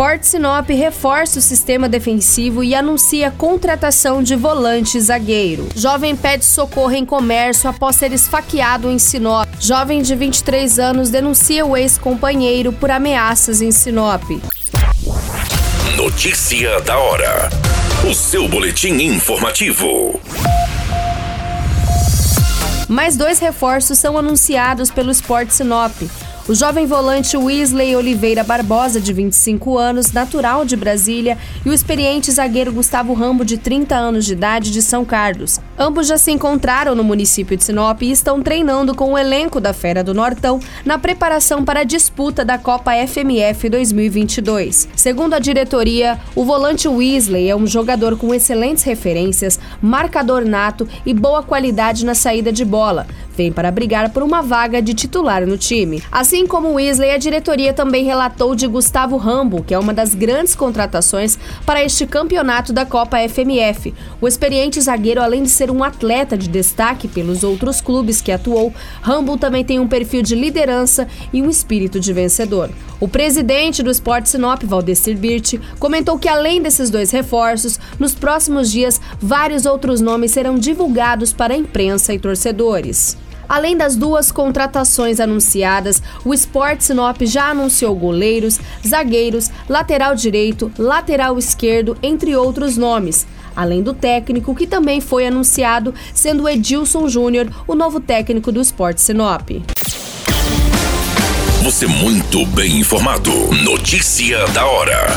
Sport Sinop reforça o sistema defensivo e anuncia contratação de volante zagueiro. Jovem pede socorro em comércio após ser esfaqueado em Sinop. Jovem de 23 anos denuncia o ex-companheiro por ameaças em Sinop. Notícia da hora. O seu boletim informativo. Mais dois reforços são anunciados pelo Sport Sinop. O jovem volante Weasley Oliveira Barbosa, de 25 anos, natural de Brasília, e o experiente zagueiro Gustavo Rambo, de 30 anos de idade, de São Carlos. Ambos já se encontraram no município de Sinop e estão treinando com o elenco da Fera do Nortão na preparação para a disputa da Copa FMF 2022. Segundo a diretoria, o volante Weasley é um jogador com excelentes referências, marcador nato e boa qualidade na saída de bola. Vem para brigar por uma vaga de titular no time. Assim como Weasley, a diretoria também relatou de Gustavo Rambo, que é uma das grandes contratações para este campeonato da Copa FMF. O experiente zagueiro, além de ser um atleta de destaque pelos outros clubes que atuou, Rambo também tem um perfil de liderança e um espírito de vencedor. O presidente do Sport Sinop, Valdecir Birch, comentou que além desses dois reforços, nos próximos dias vários outros nomes serão divulgados para a imprensa e torcedores. Além das duas contratações anunciadas, o Sport Sinop já anunciou goleiros, zagueiros, lateral direito, lateral esquerdo, entre outros nomes. Além do técnico, que também foi anunciado, sendo Edilson Júnior o novo técnico do Sport Sinop. Você muito bem informado. Notícia da hora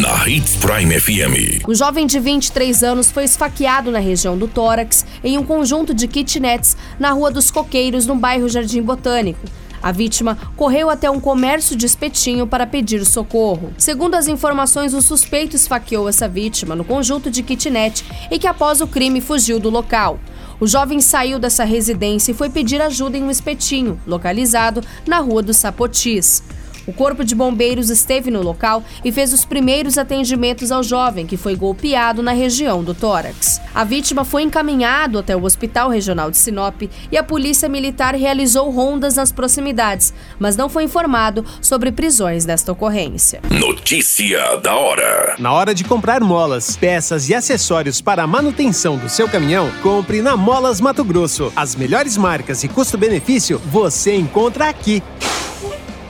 na Hits Prime FM. O jovem de 23 anos foi esfaqueado na região do tórax em um conjunto de kitnets na Rua dos Coqueiros, no bairro Jardim Botânico. A vítima correu até um comércio de espetinho para pedir socorro. Segundo as informações, o suspeito esfaqueou essa vítima no conjunto de kitnet e que após o crime fugiu do local. O jovem saiu dessa residência e foi pedir ajuda em um espetinho, localizado na Rua dos Sapotis. O Corpo de Bombeiros esteve no local e fez os primeiros atendimentos ao jovem, que foi golpeado na região do tórax. A vítima foi encaminhado até o Hospital Regional de Sinop e a Polícia Militar realizou rondas nas proximidades, mas não foi informado sobre prisões desta ocorrência. Notícia da hora. Na hora de comprar molas, peças e acessórios para a manutenção do seu caminhão, compre na Molas Mato Grosso. As melhores marcas e custo-benefício você encontra aqui.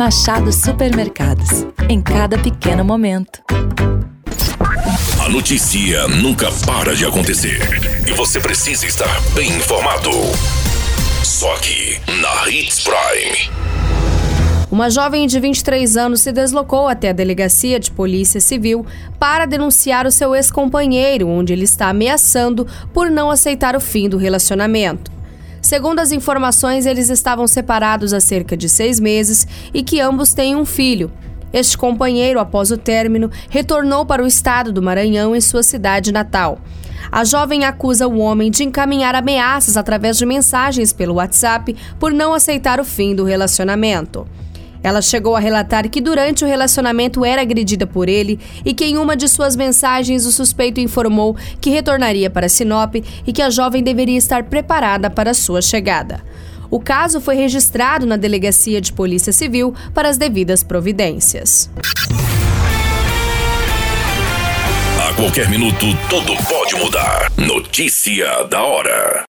Machado Supermercados. Em cada pequeno momento. A notícia nunca para de acontecer. E você precisa estar bem informado. Só aqui, na Hits Prime. Uma jovem de 23 anos se deslocou até a delegacia de polícia civil para denunciar o seu ex-companheiro, onde ele está ameaçando por não aceitar o fim do relacionamento. Segundo as informações, eles estavam separados há cerca de seis meses e que ambos têm um filho. Este companheiro, após o término, retornou para o estado do Maranhão em sua cidade natal. A jovem acusa o homem de encaminhar ameaças através de mensagens pelo WhatsApp por não aceitar o fim do relacionamento. Ela chegou a relatar que durante o relacionamento era agredida por ele e que em uma de suas mensagens o suspeito informou que retornaria para Sinop e que a jovem deveria estar preparada para sua chegada. O caso foi registrado na Delegacia de Polícia Civil para as devidas providências. A qualquer minuto, tudo pode mudar. Notícia da hora.